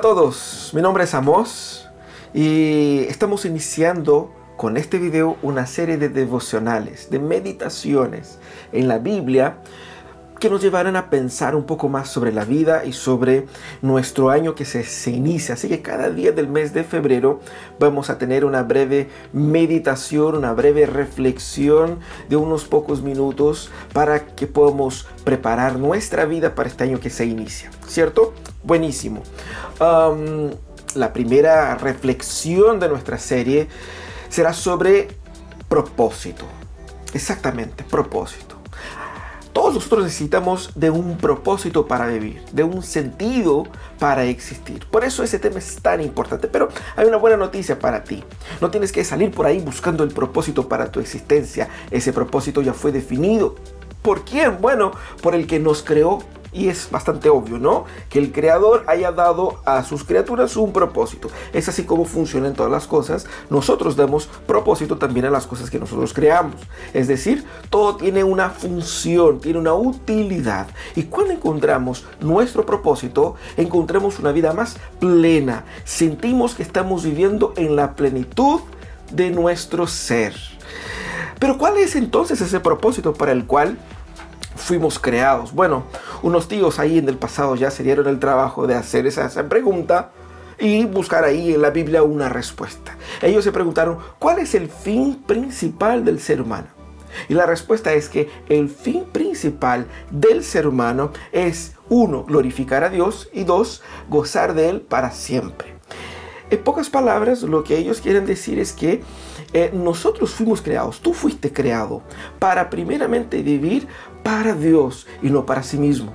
a todos, mi nombre es Amos y estamos iniciando con este video una serie de devocionales, de meditaciones en la Biblia que nos llevarán a pensar un poco más sobre la vida y sobre nuestro año que se, se, inicia. Así que cada día del mes de febrero vamos a tener una breve meditación, una breve reflexión de unos pocos minutos para que podamos preparar nuestra vida para este año que se inicia. ¿Cierto? Buenísimo. La primera reflexión de nuestra serie será sobre propósito. Exactamente, propósito. Todos nosotros necesitamos de un propósito para vivir, de un sentido para existir. Por eso ese tema es tan importante. Pero hay una buena noticia para ti. No tienes que salir por ahí buscando el propósito para tu existencia. Ese propósito ya fue definido. ¿Por quién? Bueno, por el que nos creó y es bastante obvio, ¿no? Que el creador haya dado a sus criaturas un propósito. Es así como funcionan todas las cosas. Nosotros damos propósito también a las cosas que nosotros creamos. Es decir, todo tiene una función, tiene una utilidad. Y cuando encontramos nuestro propósito, encontramos una vida más plena. Sentimos que estamos viviendo en la plenitud de nuestro ser. Pero ¿cuál es entonces ese propósito para el cual fuimos creados? Bueno, unos tíos ahí en el pasado ya se dieron el trabajo de hacer esa, esa pregunta y buscar ahí en la Biblia una respuesta. Ellos se preguntaron, ¿cuál es el fin principal del ser humano? Y la respuesta es que el fin principal del ser humano es, uno, glorificar a Dios y dos, gozar de Él para siempre. En pocas palabras, lo que ellos quieren decir es que eh, nosotros fuimos creados, tú fuiste creado para primeramente vivir para Dios y no para sí mismo.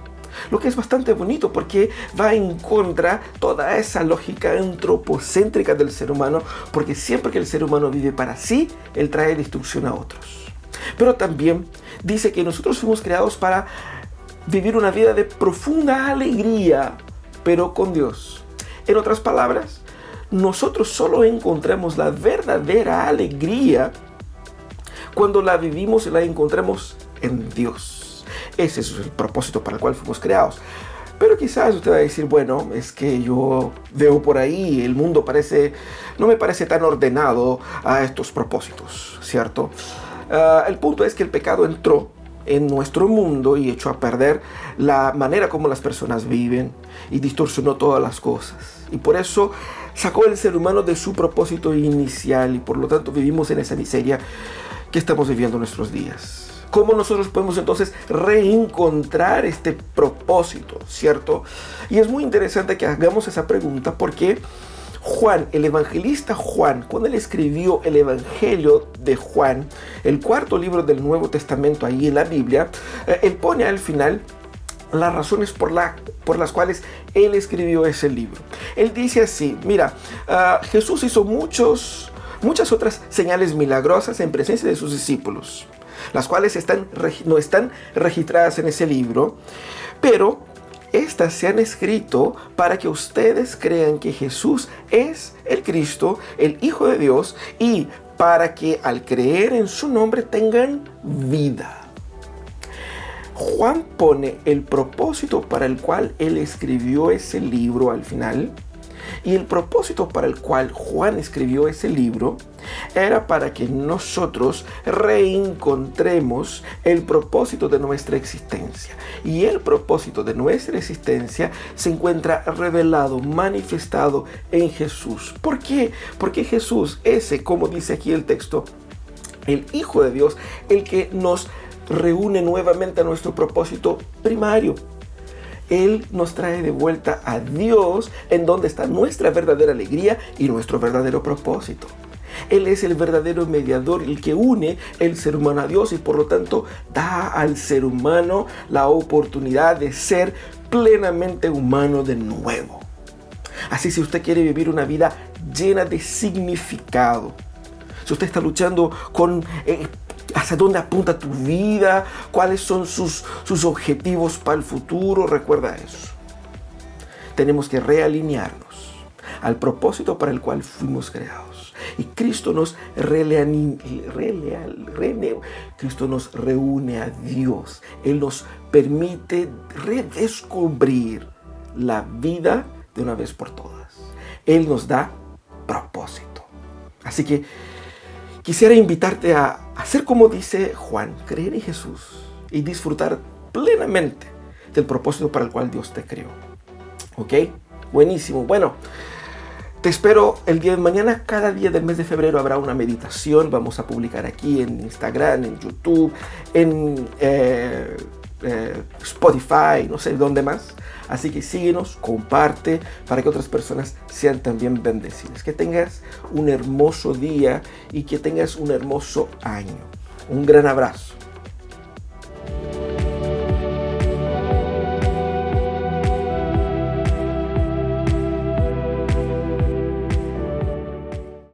Lo que es bastante bonito porque va en contra toda esa lógica antropocéntrica del ser humano, porque siempre que el ser humano vive para sí, él trae destrucción a otros. Pero también dice que nosotros fuimos creados para vivir una vida de profunda alegría, pero con Dios. En otras palabras, nosotros solo encontramos la verdadera alegría cuando la vivimos y la encontramos en Dios. Ese es el propósito para el cual fuimos creados. Pero quizás usted va a decir, bueno, es que yo veo por ahí, el mundo parece, no me parece tan ordenado a estos propósitos, ¿cierto? Uh, el punto es que el pecado entró en nuestro mundo y echó a perder la manera como las personas viven y distorsionó todas las cosas. Y por eso sacó el ser humano de su propósito inicial y por lo tanto vivimos en esa miseria que estamos viviendo en nuestros días. ¿Cómo nosotros podemos entonces reencontrar este propósito, cierto? Y es muy interesante que hagamos esa pregunta porque Juan, el evangelista Juan, cuando él escribió el Evangelio de Juan, el cuarto libro del Nuevo Testamento ahí en la Biblia, eh, él pone al final las razones por, la, por las cuales él escribió ese libro. Él dice así, mira, uh, Jesús hizo muchos, muchas otras señales milagrosas en presencia de sus discípulos las cuales no están registradas en ese libro, pero estas se han escrito para que ustedes crean que Jesús es el Cristo, el Hijo de Dios, y para que al creer en su nombre tengan vida. Juan pone el propósito para el cual él escribió ese libro al final y el propósito para el cual Juan escribió ese libro era para que nosotros reencontremos el propósito de nuestra existencia. Y el propósito de nuestra existencia se encuentra revelado, manifestado en Jesús. ¿Por qué? Porque Jesús, ese, como dice aquí el texto, el Hijo de Dios, el que nos reúne nuevamente a nuestro propósito primario, él nos trae de vuelta a Dios en donde está nuestra verdadera alegría y nuestro verdadero propósito. Él es el verdadero mediador, el que une el ser humano a Dios y por lo tanto da al ser humano la oportunidad de ser plenamente humano de nuevo. Así si usted quiere vivir una vida llena de significado, si usted está luchando con eh, hacia dónde apunta tu vida, cuáles son sus, sus objetivos para el futuro. Recuerda eso. Tenemos que realinearnos al propósito para el cual fuimos creados. Y Cristo nos, Cristo nos reúne a Dios. Él nos permite redescubrir la vida de una vez por todas. Él nos da propósito. Así que quisiera invitarte a hacer como dice Juan, creer en Jesús y disfrutar plenamente del propósito para el cual Dios te creó. ¿Ok? Buenísimo. Bueno, te espero el día de mañana. Cada día del mes de febrero habrá una meditación. Vamos a publicar aquí en Instagram, en YouTube, en eh, eh, Spotify, no sé dónde más. Así que síguenos, comparte para que otras personas sean también bendecidas. Que tengas un hermoso día y que tengas un hermoso año. Un gran abrazo.